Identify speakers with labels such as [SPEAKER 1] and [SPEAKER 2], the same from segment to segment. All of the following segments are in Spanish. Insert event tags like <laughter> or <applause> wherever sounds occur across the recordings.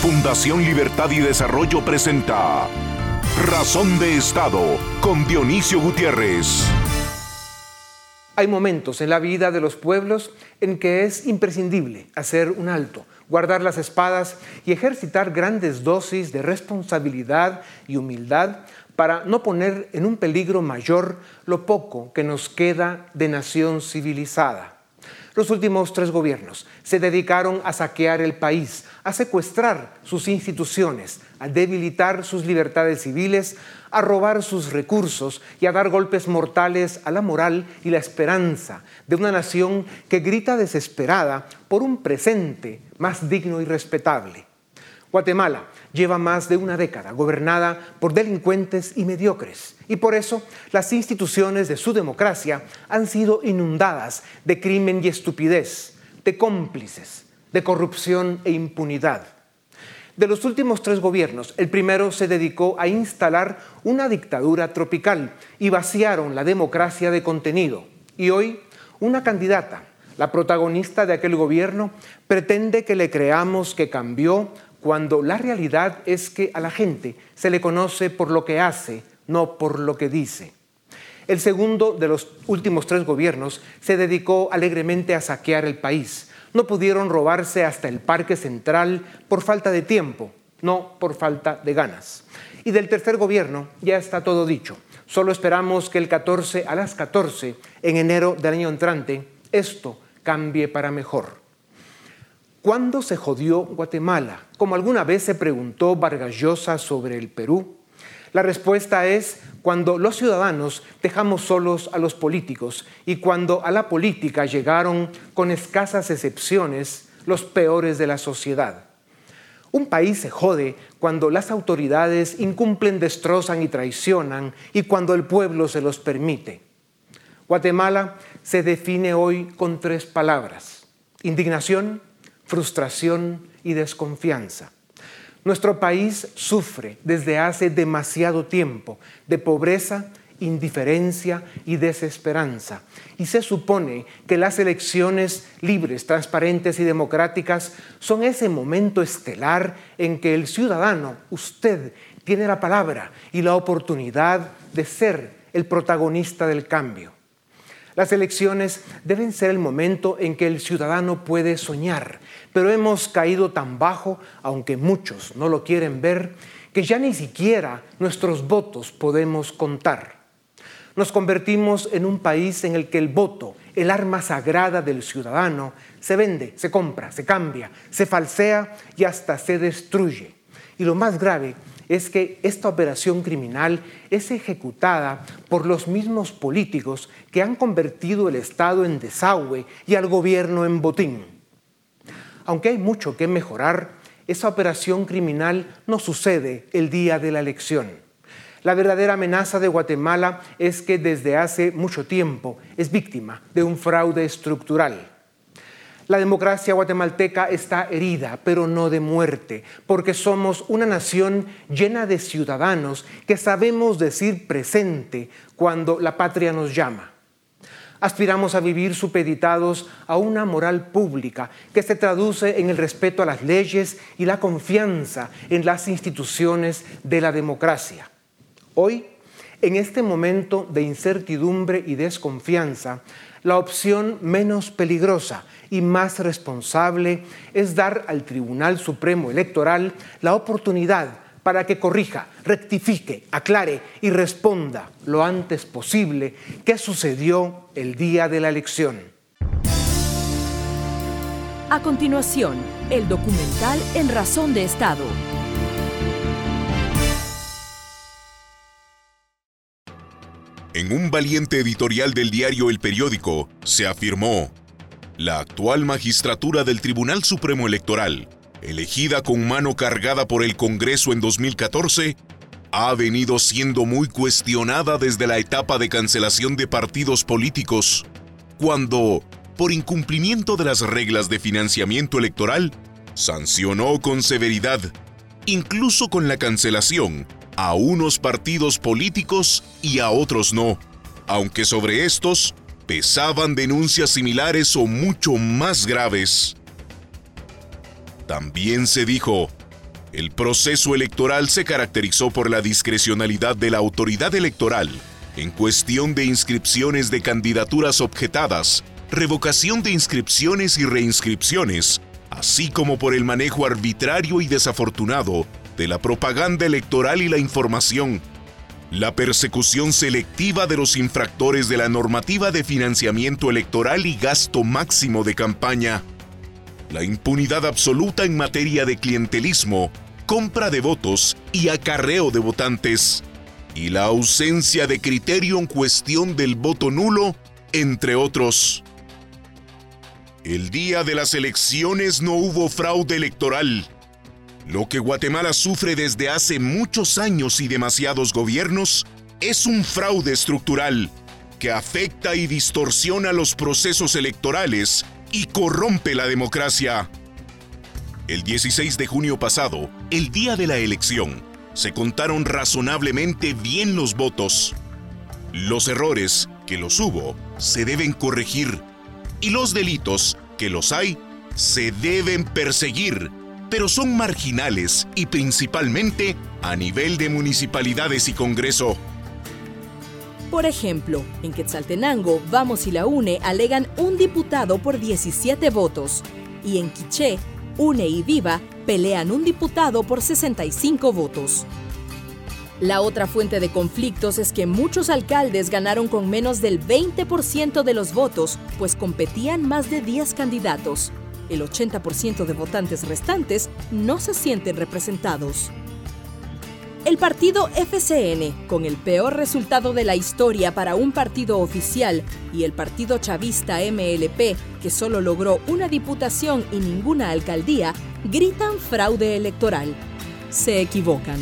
[SPEAKER 1] Fundación Libertad y Desarrollo presenta Razón de Estado con Dionisio Gutiérrez.
[SPEAKER 2] Hay momentos en la vida de los pueblos en que es imprescindible hacer un alto, guardar las espadas y ejercitar grandes dosis de responsabilidad y humildad para no poner en un peligro mayor lo poco que nos queda de nación civilizada. Los últimos tres gobiernos se dedicaron a saquear el país, a secuestrar sus instituciones, a debilitar sus libertades civiles, a robar sus recursos y a dar golpes mortales a la moral y la esperanza de una nación que grita desesperada por un presente más digno y respetable. Guatemala lleva más de una década gobernada por delincuentes y mediocres, y por eso las instituciones de su democracia han sido inundadas de crimen y estupidez, de cómplices, de corrupción e impunidad. De los últimos tres gobiernos, el primero se dedicó a instalar una dictadura tropical y vaciaron la democracia de contenido. Y hoy, una candidata, la protagonista de aquel gobierno, pretende que le creamos que cambió cuando la realidad es que a la gente se le conoce por lo que hace, no por lo que dice. El segundo de los últimos tres gobiernos se dedicó alegremente a saquear el país. No pudieron robarse hasta el Parque Central por falta de tiempo, no por falta de ganas. Y del tercer gobierno ya está todo dicho. Solo esperamos que el 14 a las 14, en enero del año entrante, esto cambie para mejor. ¿Cuándo se jodió Guatemala? Como alguna vez se preguntó Vargas Llosa sobre el Perú. La respuesta es cuando los ciudadanos dejamos solos a los políticos y cuando a la política llegaron, con escasas excepciones, los peores de la sociedad. Un país se jode cuando las autoridades incumplen, destrozan y traicionan y cuando el pueblo se los permite. Guatemala se define hoy con tres palabras. Indignación, frustración y desconfianza. Nuestro país sufre desde hace demasiado tiempo de pobreza, indiferencia y desesperanza. Y se supone que las elecciones libres, transparentes y democráticas son ese momento estelar en que el ciudadano, usted, tiene la palabra y la oportunidad de ser el protagonista del cambio. Las elecciones deben ser el momento en que el ciudadano puede soñar, pero hemos caído tan bajo, aunque muchos no lo quieren ver, que ya ni siquiera nuestros votos podemos contar. Nos convertimos en un país en el que el voto, el arma sagrada del ciudadano, se vende, se compra, se cambia, se falsea y hasta se destruye. Y lo más grave es que esta operación criminal es ejecutada por los mismos políticos que han convertido el Estado en desagüe y al gobierno en botín. Aunque hay mucho que mejorar, esa operación criminal no sucede el día de la elección. La verdadera amenaza de Guatemala es que desde hace mucho tiempo es víctima de un fraude estructural. La democracia guatemalteca está herida, pero no de muerte, porque somos una nación llena de ciudadanos que sabemos decir presente cuando la patria nos llama. Aspiramos a vivir supeditados a una moral pública que se traduce en el respeto a las leyes y la confianza en las instituciones de la democracia. Hoy, en este momento de incertidumbre y desconfianza, la opción menos peligrosa y más responsable es dar al Tribunal Supremo Electoral la oportunidad para que corrija, rectifique, aclare y responda lo antes posible qué sucedió el día de la elección.
[SPEAKER 3] A continuación, el documental En Razón de Estado.
[SPEAKER 1] En un valiente editorial del diario El Periódico se afirmó, la actual magistratura del Tribunal Supremo Electoral, elegida con mano cargada por el Congreso en 2014, ha venido siendo muy cuestionada desde la etapa de cancelación de partidos políticos, cuando, por incumplimiento de las reglas de financiamiento electoral, sancionó con severidad, incluso con la cancelación, a unos partidos políticos y a otros no, aunque sobre estos pesaban denuncias similares o mucho más graves. También se dijo, El proceso electoral se caracterizó por la discrecionalidad de la autoridad electoral en cuestión de inscripciones de candidaturas objetadas, revocación de inscripciones y reinscripciones, así como por el manejo arbitrario y desafortunado de la propaganda electoral y la información, la persecución selectiva de los infractores de la normativa de financiamiento electoral y gasto máximo de campaña, la impunidad absoluta en materia de clientelismo, compra de votos y acarreo de votantes, y la ausencia de criterio en cuestión del voto nulo, entre otros. El día de las elecciones no hubo fraude electoral. Lo que Guatemala sufre desde hace muchos años y demasiados gobiernos es un fraude estructural que afecta y distorsiona los procesos electorales y corrompe la democracia. El 16 de junio pasado, el día de la elección, se contaron razonablemente bien los votos. Los errores, que los hubo, se deben corregir y los delitos, que los hay, se deben perseguir, pero son marginales y principalmente a nivel de municipalidades y Congreso.
[SPEAKER 3] Por ejemplo, en Quetzaltenango, Vamos y la UNE alegan un diputado por 17 votos y en Quiché, UNE y Viva pelean un diputado por 65 votos. La otra fuente de conflictos es que muchos alcaldes ganaron con menos del 20% de los votos, pues competían más de 10 candidatos. El 80% de votantes restantes no se sienten representados. El partido FCN, con el peor resultado de la historia para un partido oficial, y el partido chavista MLP, que solo logró una diputación y ninguna alcaldía, gritan fraude electoral. Se equivocan.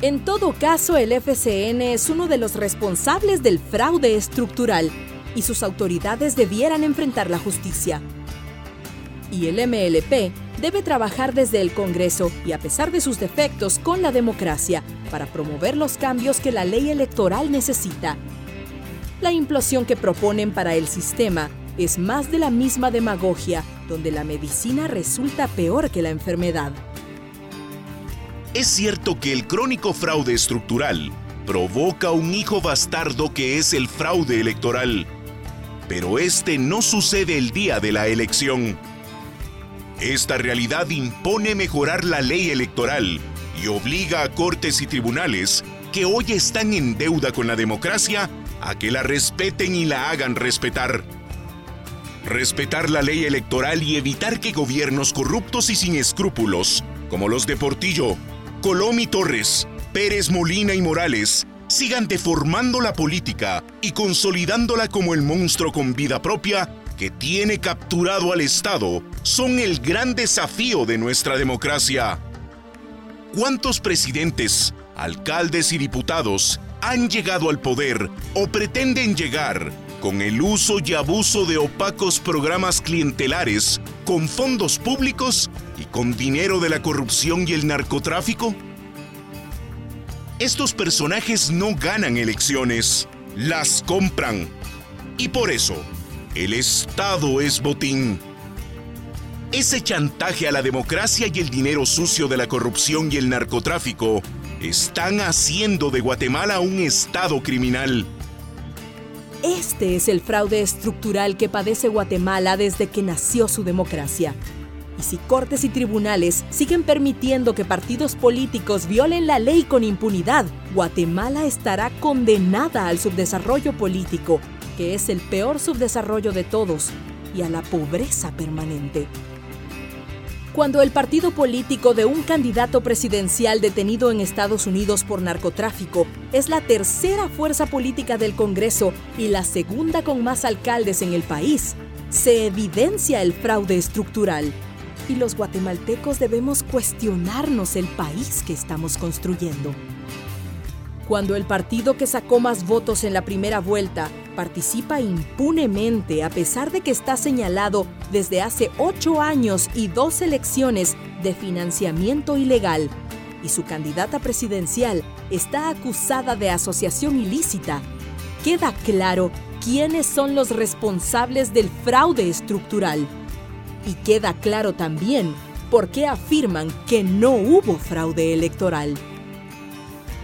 [SPEAKER 3] En todo caso, el FCN es uno de los responsables del fraude estructural y sus autoridades debieran enfrentar la justicia. Y el MLP debe trabajar desde el Congreso y a pesar de sus defectos con la democracia para promover los cambios que la ley electoral necesita. La implosión que proponen para el sistema es más de la misma demagogia, donde la medicina resulta peor que la enfermedad.
[SPEAKER 1] Es cierto que el crónico fraude estructural provoca un hijo bastardo que es el fraude electoral, pero este no sucede el día de la elección esta realidad impone mejorar la ley electoral y obliga a cortes y tribunales que hoy están en deuda con la democracia a que la respeten y la hagan respetar. Respetar la ley electoral y evitar que gobiernos corruptos y sin escrúpulos, como los de Portillo, Colom y Torres, Pérez Molina y Morales, sigan deformando la política y consolidándola como el monstruo con vida propia que tiene capturado al Estado son el gran desafío de nuestra democracia. ¿Cuántos presidentes, alcaldes y diputados han llegado al poder o pretenden llegar con el uso y abuso de opacos programas clientelares con fondos públicos y con dinero de la corrupción y el narcotráfico? Estos personajes no ganan elecciones, las compran. Y por eso, el Estado es botín. Ese chantaje a la democracia y el dinero sucio de la corrupción y el narcotráfico están haciendo de Guatemala un Estado criminal.
[SPEAKER 3] Este es el fraude estructural que padece Guatemala desde que nació su democracia. Y si cortes y tribunales siguen permitiendo que partidos políticos violen la ley con impunidad, Guatemala estará condenada al subdesarrollo político que es el peor subdesarrollo de todos, y a la pobreza permanente. Cuando el partido político de un candidato presidencial detenido en Estados Unidos por narcotráfico es la tercera fuerza política del Congreso y la segunda con más alcaldes en el país, se evidencia el fraude estructural. Y los guatemaltecos debemos cuestionarnos el país que estamos construyendo. Cuando el partido que sacó más votos en la primera vuelta participa impunemente a pesar de que está señalado desde hace ocho años y dos elecciones de financiamiento ilegal, y su candidata presidencial está acusada de asociación ilícita, queda claro quiénes son los responsables del fraude estructural. Y queda claro también por qué afirman que no hubo fraude electoral.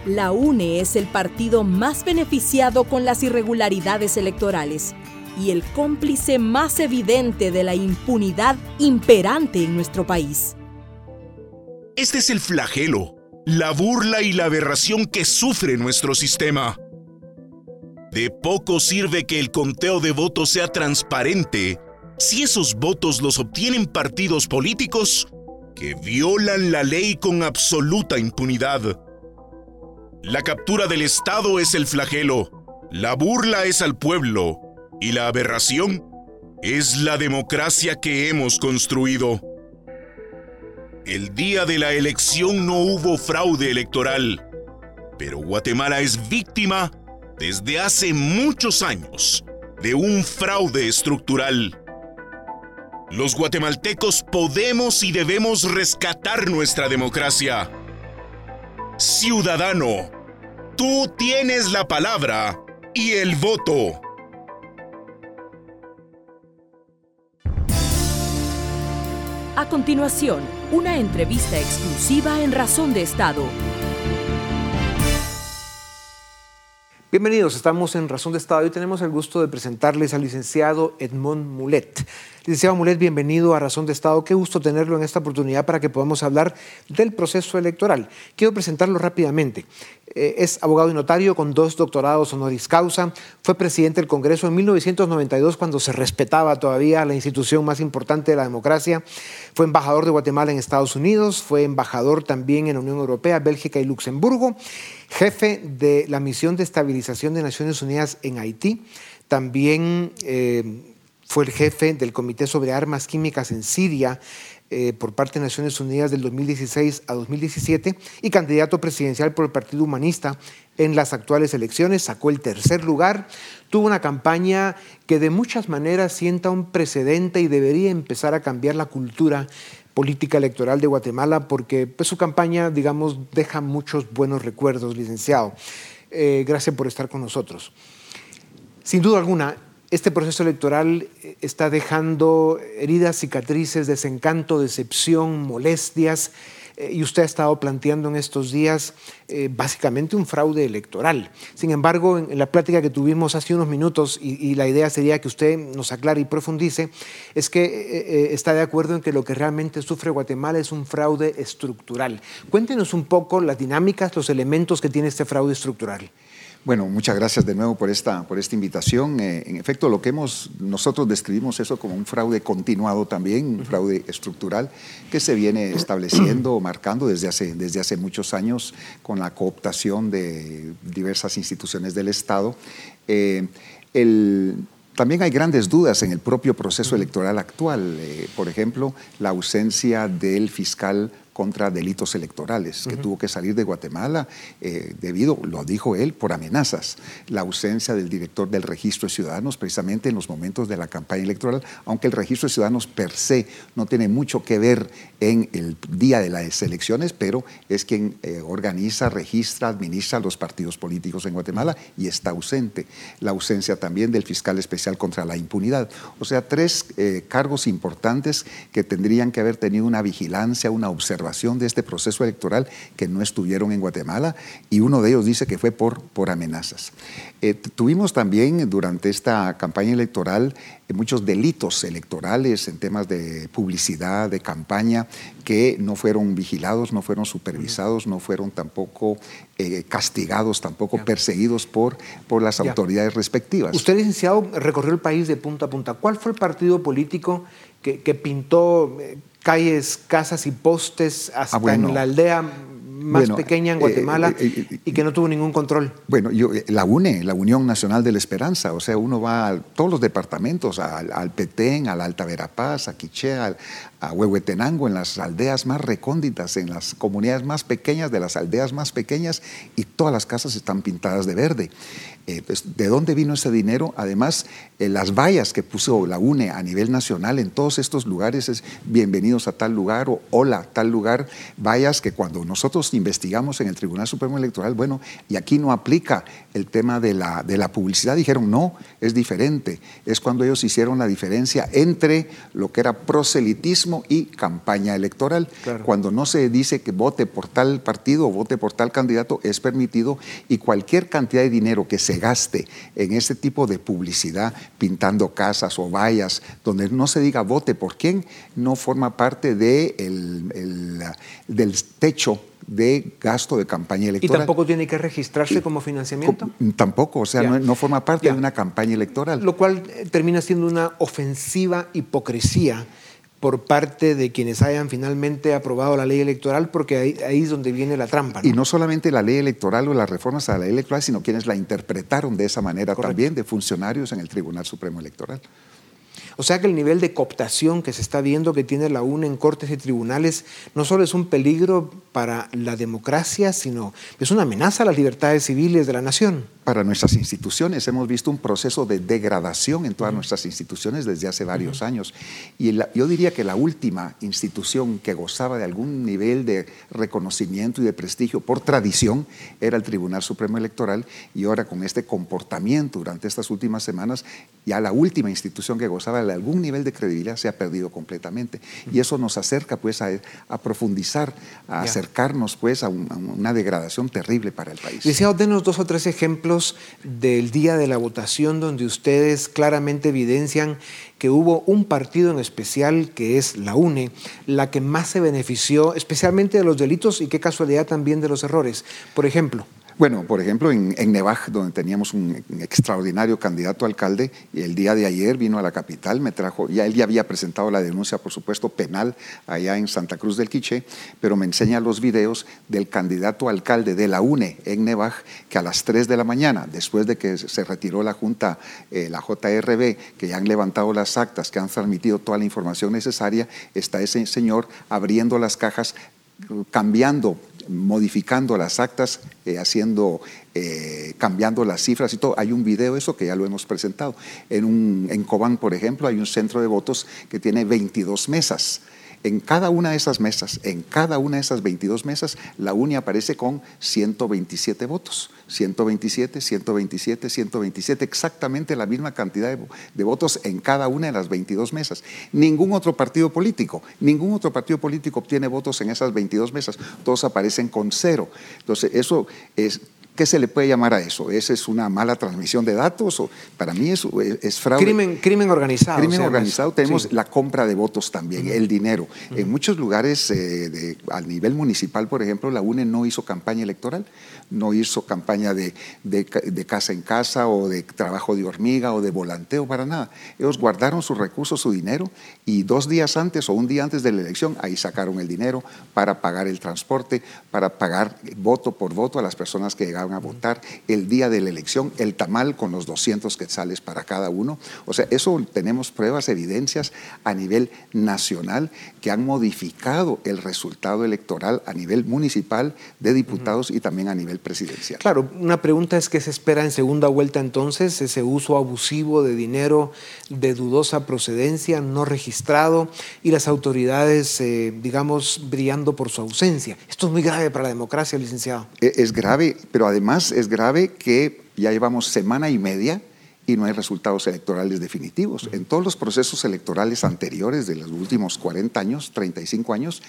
[SPEAKER 3] La UNE es el partido más beneficiado con las irregularidades electorales y el cómplice más evidente de la impunidad imperante en nuestro país.
[SPEAKER 1] Este es el flagelo, la burla y la aberración que sufre nuestro sistema. De poco sirve que el conteo de votos sea transparente si esos votos los obtienen partidos políticos que violan la ley con absoluta impunidad. La captura del Estado es el flagelo, la burla es al pueblo y la aberración es la democracia que hemos construido. El día de la elección no hubo fraude electoral, pero Guatemala es víctima desde hace muchos años de un fraude estructural. Los guatemaltecos podemos y debemos rescatar nuestra democracia Ciudadano, tú tienes la palabra y el voto.
[SPEAKER 3] A continuación, una entrevista exclusiva en Razón de Estado.
[SPEAKER 4] Bienvenidos, estamos en Razón de Estado y tenemos el gusto de presentarles al licenciado Edmond Mulet. Licenciado Mulet, bienvenido a Razón de Estado. Qué gusto tenerlo en esta oportunidad para que podamos hablar del proceso electoral. Quiero presentarlo rápidamente. Eh, es abogado y notario con dos doctorados honoris causa. Fue presidente del Congreso en 1992 cuando se respetaba todavía la institución más importante de la democracia. Fue embajador de Guatemala en Estados Unidos. Fue embajador también en la Unión Europea, Bélgica y Luxemburgo jefe de la misión de estabilización de Naciones Unidas en Haití. También eh, fue el jefe del Comité sobre Armas Químicas en Siria eh, por parte de Naciones Unidas del 2016 a 2017 y candidato presidencial por el Partido Humanista en las actuales elecciones. Sacó el tercer lugar. Tuvo una campaña que de muchas maneras sienta un precedente y debería empezar a cambiar la cultura política electoral de Guatemala porque pues, su campaña, digamos, deja muchos buenos recuerdos, licenciado. Eh, gracias por estar con nosotros. Sin duda alguna, este proceso electoral eh, está dejando heridas, cicatrices, desencanto, decepción, molestias eh, y usted ha estado planteando en estos días eh, básicamente un fraude electoral. Sin embargo, en, la plática que tuvimos hace unos minutos, y, la idea sería que usted nos aclare y profundice, es que está de acuerdo en que lo que realmente sufre Guatemala es un fraude estructural. Cuéntenos un poco las dinámicas, los elementos que tiene este fraude estructural.
[SPEAKER 5] Bueno, muchas gracias de nuevo por esta, por esta invitación. Eh, en efecto, lo que hemos, nosotros describimos eso como un fraude continuado también, un fraude estructural que se viene estableciendo, <clears throat> marcando desde hace, desde hace muchos años con la cooptación de diversas instituciones del Estado. Eh, también hay grandes dudas en el propio proceso electoral actual. Eh, por ejemplo, la ausencia del fiscal contra delitos electorales, que tuvo que salir de Guatemala eh, debido, lo dijo él, por amenazas. La ausencia del director del registro de ciudadanos precisamente en los momentos de la campaña electoral, aunque el registro de ciudadanos per se no tiene mucho que ver en el día de las elecciones, pero es quien eh, organiza, registra, administra los partidos políticos en Guatemala y está ausente. La ausencia también del fiscal especial contra la impunidad. O sea, tres eh, cargos importantes que tendrían que haber tenido una vigilancia, una observación de este proceso electoral que no estuvieron en Guatemala y uno de ellos dice que fue por, por amenazas. Eh, tuvimos también durante esta campaña electoral muchos delitos electorales en temas de publicidad, de campaña, que no fueron vigilados, no fueron supervisados, no fueron tampoco eh, castigados, tampoco perseguidos por, por las autoridades respectivas.
[SPEAKER 4] Usted, licenciado, recorrió el país de punta a punta. ¿Cuál fue el partido político que, que pintó calles, casas y postes hasta ah, en la aldea más pequeña en eh, Guatemala eh, eh, y que no tuvo ningún control.
[SPEAKER 5] Bueno, yo, la UNE, la Unión Nacional de la Esperanza, o sea, uno va a todos los departamentos, al, al Petén, al Alta Verapaz, a Quiché, al, a Huehuetenango, en las aldeas más recónditas, en las comunidades más pequeñas de las aldeas más pequeñas, y todas las casas están pintadas de verde. Eh, pues, ¿De dónde vino ese dinero? Además, eh, las vallas que puso la UNE a nivel nacional en todos estos lugares es bienvenidos a tal lugar o hola, tal lugar, vallas que cuando nosotros investigamos en el Tribunal Supremo Electoral, bueno, y aquí no aplica el tema de la, de la publicidad. Dijeron, no, es diferente. Es cuando ellos hicieron la diferencia entre lo que era proselitismo y campaña electoral. Cuando no se dice que vote por tal partido o vote por tal candidato, es permitido y cualquier cantidad de dinero que se gaste en ese tipo de publicidad, pintando casas o vallas, donde no se diga vote por quién, no forma parte de el, del techo de gasto de campaña electoral.
[SPEAKER 4] ¿Y tampoco tiene que registrarse como financiamiento?
[SPEAKER 5] Tampoco, o sea, no, forma parte de una campaña electoral.
[SPEAKER 4] Lo cual eh, termina siendo una ofensiva hipocresía por parte de quienes hayan finalmente aprobado la ley electoral, porque ahí, es donde viene la trampa.
[SPEAKER 5] Y no solamente la ley electoral o las reformas a la ley electoral, sino quienes la interpretaron de esa manera también, de funcionarios en el Tribunal Supremo Electoral.
[SPEAKER 4] O sea que el nivel de cooptación que se está viendo que tiene la UNE en cortes y tribunales no solo es un peligro para la democracia, sino es una amenaza a las libertades civiles de la nación
[SPEAKER 5] para nuestras instituciones. Hemos visto un proceso de degradación en todas nuestras instituciones desde hace varios años. Y yo diría que la última institución que gozaba de algún nivel de reconocimiento y de prestigio por tradición era el Tribunal Supremo Electoral y ahora con este comportamiento durante estas últimas semanas, ya la última institución que gozaba de algún nivel de credibilidad se ha perdido completamente. Y eso nos acerca pues a, profundizar, a acercarnos pues a, una degradación terrible para el país.
[SPEAKER 4] Licenciado, denos dos o tres ejemplos del día de la votación donde ustedes claramente evidencian que hubo un partido en especial, que es la UNE, la que más se benefició, especialmente de los delitos y qué casualidad también de los errores. Por ejemplo.
[SPEAKER 5] Bueno, por ejemplo, en, en donde teníamos un, extraordinario candidato a alcalde, el día de ayer vino a la capital, me trajo, ya él ya había presentado la denuncia, por supuesto, penal allá en Santa Cruz del Quiché, pero me enseña los videos del candidato alcalde de la UNE en Nevaj, que a las 3 de la mañana, después de que se retiró la Junta, eh, la JRB, que ya han levantado las actas, que han transmitido toda la información necesaria, está ese señor abriendo las cajas, cambiando modificando las actas, eh, haciendo, eh, cambiando las cifras y todo. Hay un video eso que ya lo hemos presentado. En, un, en Cobán, por ejemplo, hay un centro de votos que tiene 22 mesas. En cada una de esas mesas, en cada una de esas 22 mesas, la UNI aparece con 127 votos. 127, 127, 127, exactamente la misma cantidad de, votos en cada una de las 22 mesas. Ningún otro partido político, ningún otro partido político obtiene votos en esas 22 mesas. Todos aparecen con cero. Entonces, eso es ¿Qué se le puede llamar a eso? ¿Esa es una mala transmisión de datos? O, para mí es, es, fraude.
[SPEAKER 4] Crimen, crimen organizado.
[SPEAKER 5] Crimen organizado. Tenemos la compra de votos también, el dinero. En muchos lugares, eh, de, a nivel municipal, por ejemplo, la UNE no hizo campaña electoral, no hizo campaña de, de, casa en casa o de trabajo de hormiga o de volanteo, para nada. Ellos guardaron sus recursos, su dinero, y dos días antes o un día antes de la elección, ahí sacaron el dinero para pagar el transporte, para pagar voto por voto a las personas que llegaban a votar el día de la elección, el tamal con los 200 quetzales para cada uno. O sea, eso tenemos pruebas, evidencias a nivel nacional que han modificado el resultado electoral a nivel municipal de diputados y también a nivel presidencial.
[SPEAKER 4] Claro, una pregunta es qué se espera en segunda vuelta entonces, ese uso abusivo de dinero de dudosa procedencia, no registrado y las autoridades, eh, digamos, brillando por su ausencia. Esto es muy grave para la democracia, licenciado.
[SPEAKER 5] E, es grave, pero Además, es grave que ya llevamos semana y media y no hay resultados electorales definitivos. En todos los procesos electorales anteriores de los últimos 40 años, 35 años,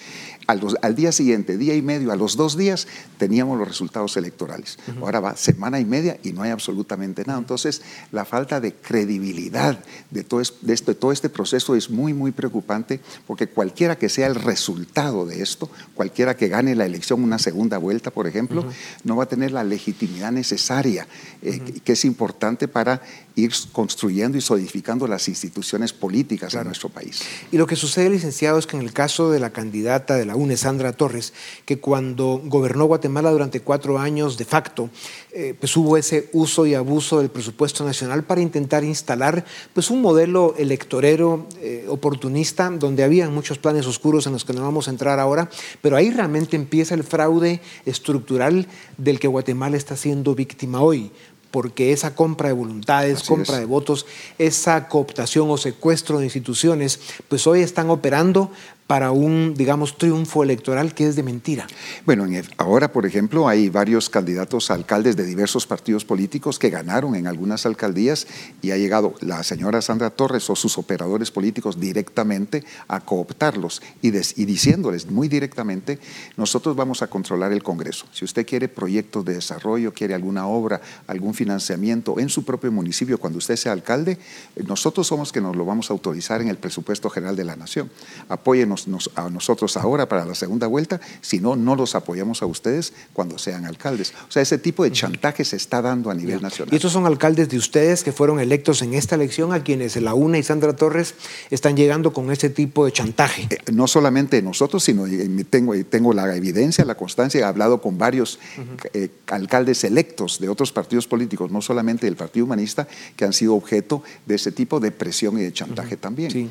[SPEAKER 5] al, día siguiente, día y medio, a los dos días, teníamos los resultados electorales. Ahora va semana y media y no hay absolutamente nada. Entonces, la falta de credibilidad de todo, de este, todo este proceso es muy, muy preocupante porque cualquiera que sea el resultado de esto, cualquiera que gane la elección una segunda vuelta, por ejemplo, no va a tener la legitimidad necesaria, eh, que es importante para ir construyendo y solidificando las instituciones políticas de nuestro país.
[SPEAKER 4] Y lo que sucede, licenciado, es que en el caso de la candidata de la UNE, Sandra Torres, que cuando gobernó Guatemala durante cuatro años de facto, eh, pues hubo ese uso y abuso del presupuesto nacional para intentar instalar pues un modelo electorero eh, oportunista donde había muchos planes oscuros en los que no vamos a entrar ahora, pero ahí realmente empieza el fraude estructural del que Guatemala está siendo víctima hoy porque esa compra de voluntades, compra de votos, esa cooptación o secuestro de instituciones, pues hoy están operando para un, digamos, triunfo electoral que es de mentira.
[SPEAKER 5] Bueno, ahora, por ejemplo, hay varios candidatos a alcaldes de diversos partidos políticos que ganaron en algunas alcaldías y ha llegado la señora Sandra Torres o sus operadores políticos directamente a cooptarlos y, y diciéndoles muy directamente, nosotros vamos a controlar el Congreso. Si usted quiere proyectos de desarrollo, quiere alguna obra, algún financiamiento en su propio municipio cuando usted sea alcalde, nosotros somos que nos lo vamos a autorizar en el presupuesto general de la nación. Apóyenos a nosotros ahora para la segunda vuelta, si no, no los apoyamos a ustedes cuando sean alcaldes. O sea, ese tipo de chantaje se está dando a nivel nacional.
[SPEAKER 4] Y estos son alcaldes de ustedes que fueron electos en esta elección a quienes la UNA y Sandra Torres están llegando con ese tipo de chantaje.
[SPEAKER 5] Eh, no solamente nosotros, sino tengo, tengo la evidencia, la constancia, he hablado con varios eh, alcaldes electos de otros partidos políticos, no solamente del Partido Humanista, que han sido objeto de ese tipo de presión y de chantaje también.
[SPEAKER 4] Sí.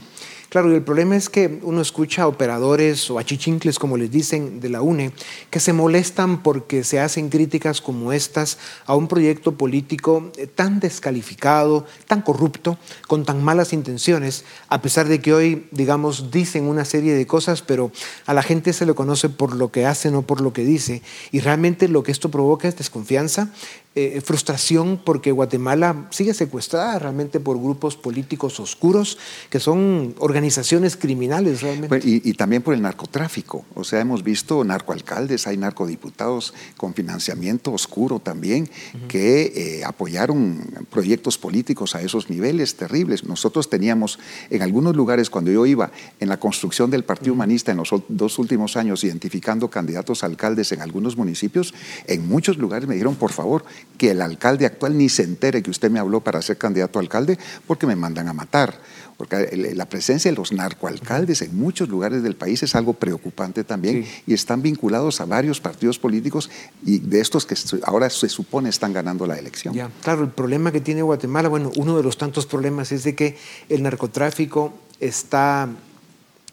[SPEAKER 4] Claro, y el problema es que uno escucha a operadores o achichincles, como les dicen, de la UNE, que se molestan porque se hacen críticas como estas a un proyecto político eh, tan descalificado, tan corrupto, con tan malas intenciones, a pesar de que hoy, digamos, dicen una serie de cosas, pero a la gente se le conoce por lo que hace, no por lo que dice. Y realmente lo que esto provoca es desconfianza, eh, frustración porque Guatemala sigue secuestrada realmente por grupos políticos oscuros que son organizaciones criminales realmente.
[SPEAKER 5] Y, también por el narcotráfico. O sea, hemos visto narcoalcaldes, hay narcodiputados con financiamiento oscuro también que eh, apoyaron proyectos políticos a esos niveles terribles. Nosotros teníamos en algunos lugares, cuando yo iba en la construcción del Partido Humanista en los dos últimos años, identificando candidatos a alcaldes en algunos municipios, en muchos lugares me dijeron, por favor, que el alcalde actual ni se entere que usted me habló para ser candidato a alcalde porque me mandan a matar. Porque la presencia de los narcoalcaldes en muchos lugares del país es algo preocupante también y están vinculados a varios partidos políticos y de estos que ahora se supone están ganando la elección.
[SPEAKER 4] Ya, claro, el problema que tiene Guatemala, bueno, uno de los tantos problemas es de que el narcotráfico está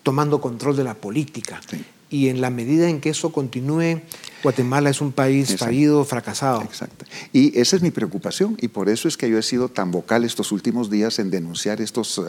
[SPEAKER 4] tomando control de la política. Y en la medida en que eso continúe, Guatemala es un país fallido, fracasado.
[SPEAKER 5] Exacto. Y esa es mi preocupación y por eso es que yo he sido tan vocal estos últimos días en denunciar estos,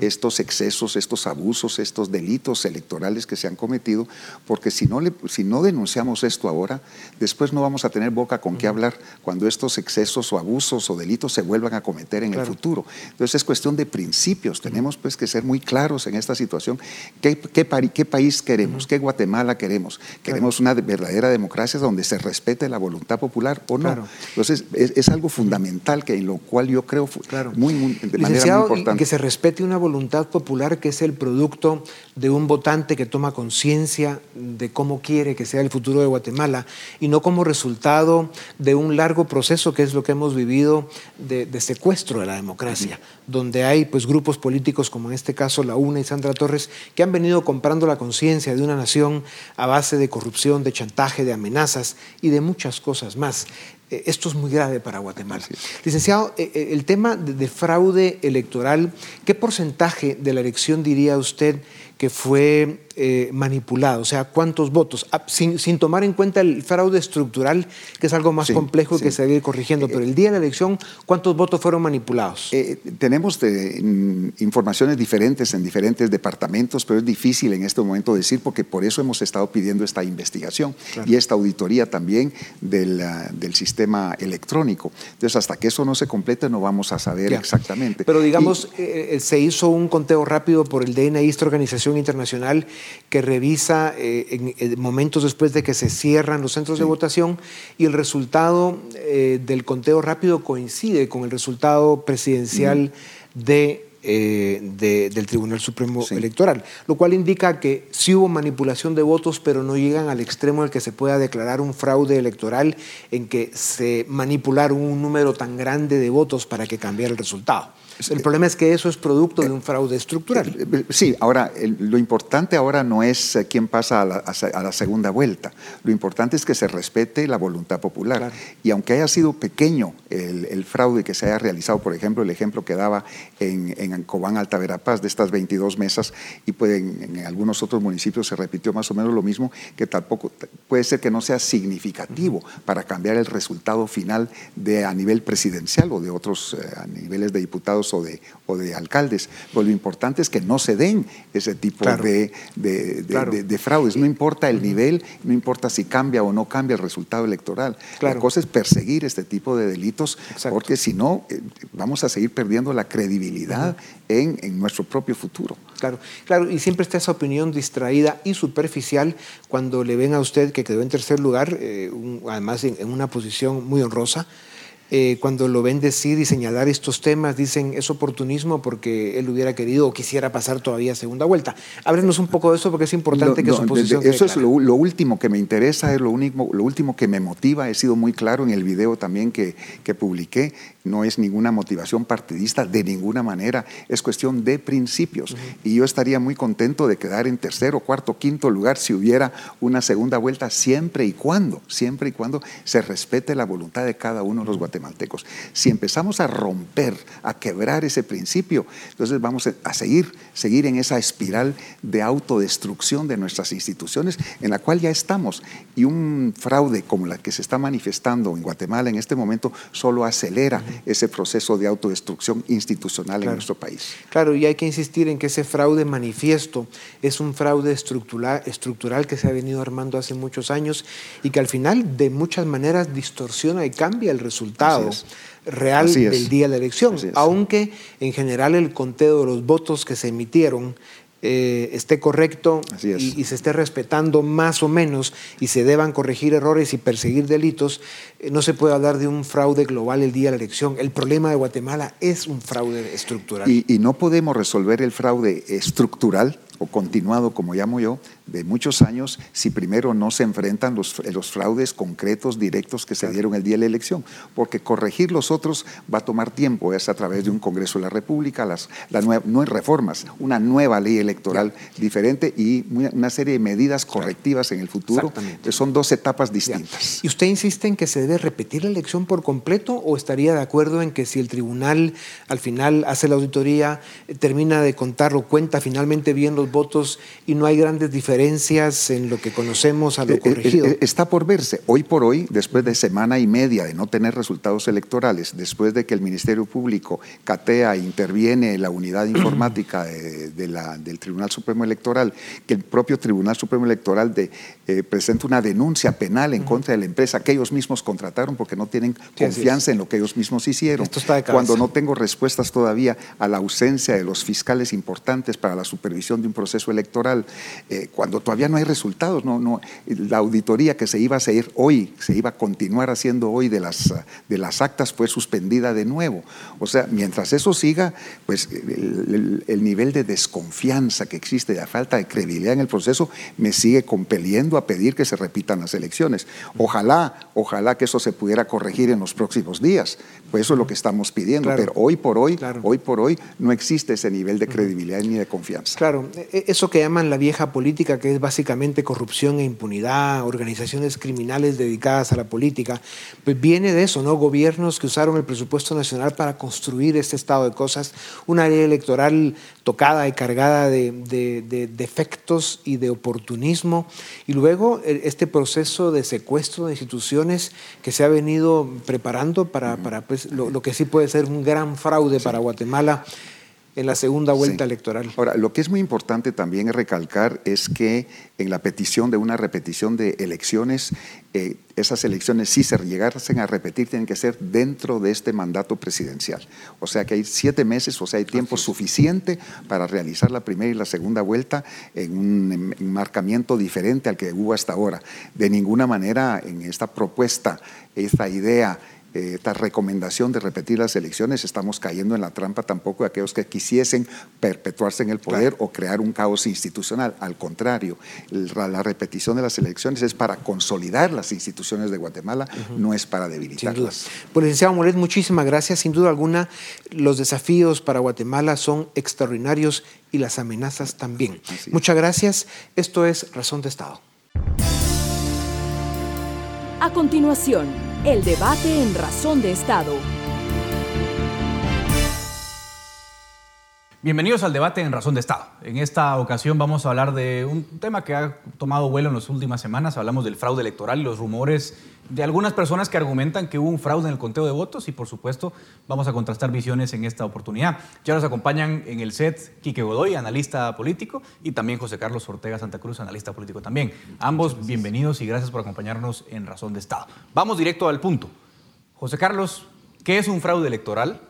[SPEAKER 5] estos excesos, estos abusos, estos delitos electorales que se han cometido, porque si no, le, si no denunciamos esto ahora, después no vamos a tener boca con qué hablar cuando estos excesos o abusos o delitos se vuelvan a cometer en el futuro. Entonces es cuestión de principios, tenemos pues que ser muy claros en esta situación. ¿Qué, qué, qué país queremos? ¿Qué Guatemala queremos? ¿Queremos una verdadera democracia? Democracias donde se respete la voluntad popular o no. Entonces, es, algo fundamental que en lo cual yo creo claro. muy, muy, de manera muy importante.
[SPEAKER 4] Que se respete una voluntad popular que es el producto de un votante que toma conciencia de cómo quiere que sea el futuro de Guatemala y no como resultado de un largo proceso que es lo que hemos vivido de, secuestro de la democracia, donde hay pues grupos políticos como en este caso la UNA y Sandra Torres que han venido comprando la conciencia de una nación a base de corrupción, de chantaje, de amenazas y de muchas cosas más. Eh, esto es muy grave para Guatemala. Licenciado, eh, eh, el tema de fraude electoral, ¿qué porcentaje de la elección diría usted que fue eh, manipulado, o sea, cuántos votos, ah, sin, tomar en cuenta el fraude estructural, que es algo más complejo que se debe ir corrigiendo, pero el día de la elección, ¿cuántos votos fueron manipulados?
[SPEAKER 5] Eh, tenemos mm, informaciones diferentes en diferentes departamentos, pero es difícil en este momento decir, porque por eso hemos estado pidiendo esta investigación y esta auditoría también del, ah, del, sistema electrónico. Entonces, hasta que eso no se complete, no vamos a saber exactamente.
[SPEAKER 4] Pero digamos, eh, se hizo un conteo rápido por el DNI, esta organización internacional, que revisa eh, en, momentos después de que se cierran los centros de votación y el resultado eh, del conteo rápido coincide con el resultado presidencial de eh, del Tribunal Supremo Electoral, lo cual indica que sí hubo manipulación de votos, pero no llegan al extremo en el que se pueda declarar un fraude electoral en que se manipularon un número tan grande de votos para que cambiara el resultado. El problema es que eso es producto de un fraude estructural. Eh,
[SPEAKER 5] eh, sí, ahora lo importante ahora no es eh, quién pasa a la, segunda vuelta. Lo importante es que se respete la voluntad popular. Y aunque haya sido pequeño el, fraude que se haya realizado, por ejemplo, el ejemplo que daba en, en Cobán, Alta Verapaz, de estas 22 mesas, y puede, en, en, algunos otros municipios se repitió más o menos lo mismo, que tampoco puede ser que no sea significativo para cambiar el resultado final de a nivel presidencial o de otros a niveles de diputados diputados o de, o de alcaldes. Pero lo importante es que no se den ese tipo de, de, fraudes. No importa el nivel, no importa si cambia o no cambia el resultado electoral. La cosa es perseguir este tipo de delitos, porque si no, eh, vamos a seguir perdiendo la credibilidad en, en nuestro propio futuro.
[SPEAKER 4] Claro, claro, y siempre está esa opinión distraída y superficial cuando le ven a usted que quedó en tercer lugar, eh, además en, una posición muy honrosa, eh, cuando lo ven decir y señalar estos temas, dicen es oportunismo porque él hubiera querido o quisiera pasar todavía segunda vuelta. Háblenos un poco de eso porque es importante que su posición.
[SPEAKER 5] eso es lo, último que me interesa, es lo, único, lo último que me motiva. He sido muy claro en el video también que, que publiqué no es ninguna motivación partidista de ninguna manera, es cuestión de principios. Y yo estaría muy contento de quedar en tercero, cuarto, quinto lugar si hubiera una segunda vuelta, siempre y cuando, siempre y cuando se respete la voluntad de cada uno de los guatemaltecos. Si empezamos a romper, a quebrar ese principio, entonces vamos a seguir, seguir en esa espiral de autodestrucción de nuestras instituciones en la cual ya estamos. Y un fraude como la que se está manifestando en Guatemala en este momento solo acelera ese proceso de autodestrucción institucional en nuestro país.
[SPEAKER 4] Claro, y hay que insistir en que ese fraude manifiesto es un fraude estructural, estructural que se ha venido armando hace muchos años y que al final de muchas maneras distorsiona y cambia el resultado real del día de la elección, aunque en general el conteo de los votos que se emitieron eh, esté correcto y, se esté respetando más o menos y se deban corregir errores y perseguir delitos, eh, no se puede hablar de un fraude global el día de la elección. El problema de Guatemala es un fraude estructural.
[SPEAKER 5] y no podemos resolver el fraude estructural o continuado, como llamo yo, de muchos años si primero no se enfrentan los, los fraudes concretos, directos que se dieron el día de la elección. Porque corregir los otros va a tomar tiempo, es a través de un Congreso de la República, las, la no hay reformas, una nueva ley electoral diferente y una serie de medidas correctivas en el futuro. Son dos etapas distintas.
[SPEAKER 4] ¿Y usted insiste en que se debe repetir la elección por completo o estaría de acuerdo en que si el tribunal al final hace la auditoría, termina de contar o cuenta finalmente bien los votos y no hay grandes diferencias en lo que conocemos a lo eh, eh, corregido. Eh,
[SPEAKER 5] está por verse. Hoy por hoy, después de semana y media de no tener resultados electorales, después de que el Ministerio Público catea e interviene la unidad informática de, la, del Tribunal Supremo Electoral, que el propio Tribunal Supremo Electoral de, presenta una denuncia penal en contra de la empresa que ellos mismos contrataron porque no tienen confianza en lo que ellos mismos hicieron. Cuando no tengo respuestas todavía a la ausencia de los fiscales importantes para la supervisión de un proceso electoral, eh, cuando todavía no hay resultados. No, no, la auditoría que se iba a hacer hoy, se iba a continuar haciendo hoy de las, de las actas, fue suspendida de nuevo. O sea, mientras eso siga, pues el, nivel de desconfianza que existe, de falta de credibilidad en el proceso, me sigue compeliendo a pedir que se repitan las elecciones. Ojalá, ojalá que eso se pudiera corregir en los próximos días. Pues eso es lo que estamos pidiendo. Pero hoy por hoy, hoy por hoy, no existe ese nivel de credibilidad ni de confianza.
[SPEAKER 4] Claro, e, eso que llaman la vieja política, que es básicamente corrupción e impunidad, organizaciones criminales dedicadas a la política, pues viene de eso, ¿no? Gobiernos que usaron el presupuesto nacional para construir este estado de cosas, una ley electoral tocada y cargada de, defectos y de oportunismo, y luego e, este proceso de secuestro de instituciones que se ha venido preparando para, para pues, lo, que sí puede ser un gran fraude para Guatemala en la segunda vuelta electoral.
[SPEAKER 5] Ahora, lo que es muy importante también recalcar es que en la petición de una repetición de elecciones, eh, esas elecciones, si se llegasen a repetir, tienen que ser dentro de este mandato presidencial. O sea que hay siete meses, o sea, hay tiempo suficiente para realizar la primera y la segunda vuelta en un enmarcamiento diferente al que hubo hasta ahora. De ninguna manera en esta propuesta, esta idea esta recomendación de repetir las elecciones, estamos cayendo en la trampa tampoco de aquellos que quisiesen perpetuarse en el poder o crear un caos institucional. Al contrario, la, repetición de las elecciones es para consolidar las instituciones de Guatemala, no es para debilitarlas.
[SPEAKER 4] Pues licenciado Moret, muchísimas gracias. Sin duda alguna, los desafíos para Guatemala son extraordinarios y las amenazas también. Muchas gracias. Esto es Razón de Estado.
[SPEAKER 3] A continuación, el debate en Razón de Estado.
[SPEAKER 6] Bienvenidos al debate en Razón de Estado. En esta ocasión vamos a hablar de un tema que ha tomado vuelo en las últimas semanas. Hablamos del fraude electoral y los rumores de algunas personas que argumentan que hubo un fraude en el conteo de votos y por supuesto vamos a contrastar visiones en esta oportunidad. Ya nos acompañan en el set Quique Godoy, analista político, y también José Carlos Ortega Santa Cruz, analista político también. Ambos bienvenidos y gracias por acompañarnos en Razón de Estado. Vamos directo al punto. José Carlos, ¿qué es un fraude electoral?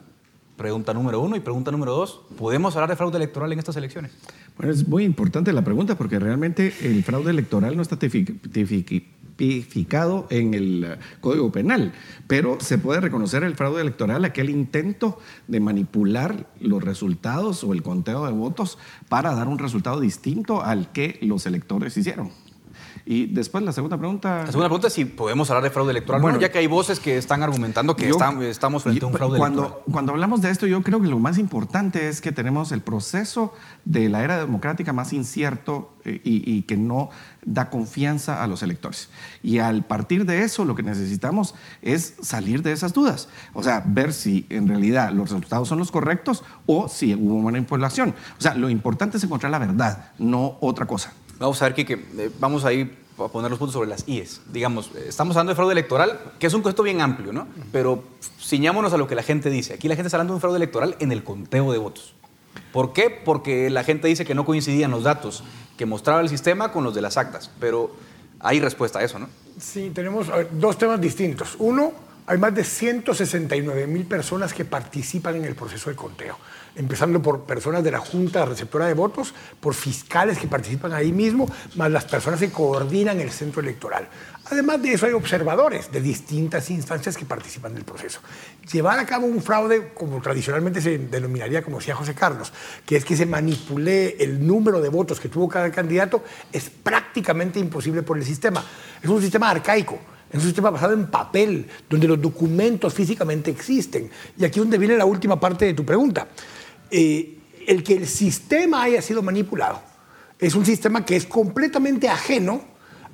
[SPEAKER 6] Pregunta número uno. Y pregunta número dos, ¿podemos hablar de fraude electoral en estas elecciones?
[SPEAKER 7] Bueno, es muy importante la pregunta porque realmente el fraude electoral no está tipificado en el eh, Código Penal, pero se puede reconocer el fraude electoral, aquel intento de manipular los resultados o el conteo de votos para dar un resultado distinto al que los electores hicieron. Y después la segunda pregunta.
[SPEAKER 6] La segunda pregunta es si podemos hablar de fraude electoral. Bueno, ya que hay voces que están argumentando que estamos frente a un fraude
[SPEAKER 7] cuando,
[SPEAKER 6] electoral.
[SPEAKER 7] Cuando hablamos de esto, yo creo que lo más importante es que tenemos el proceso de la era democrática más incierto eh, y, que no da confianza a los electores. Y al partir de eso, lo que necesitamos es salir de esas dudas. O sea, ver si en realidad los resultados son los correctos o si hubo manipulación. O sea, lo importante es encontrar la verdad, no otra cosa.
[SPEAKER 6] Vamos a ver, Kike, eh, vamos a ir a poner los puntos sobre las IES. Digamos, eh, estamos hablando de fraude electoral, que es un concepto bien amplio, ¿no? Pero ciñámonos a lo que la gente dice. Aquí la gente está hablando de un fraude electoral en el conteo de votos. ¿Por qué? Porque la gente dice que no coincidían los datos que mostraba el sistema con los de las actas. Pero hay respuesta a eso, ¿no?
[SPEAKER 8] Sí, tenemos dos temas distintos. Uno, hay más de 169 mil personas que participan en el proceso de conteo empezando por personas de la Junta Receptora de Votos, por fiscales que participan ahí mismo, más las personas que coordinan el centro electoral. Además de eso, hay observadores de distintas instancias que participan del proceso. Llevar a cabo un fraude, como tradicionalmente se denominaría, como decía José Carlos, que es que se manipule el número de votos que tuvo cada candidato, es prácticamente imposible por el sistema. Es un sistema arcaico es un sistema basado en papel, donde los documentos físicamente existen. Y aquí es donde viene la última parte de tu pregunta. Eh, el que el sistema haya sido manipulado es un sistema que es completamente ajeno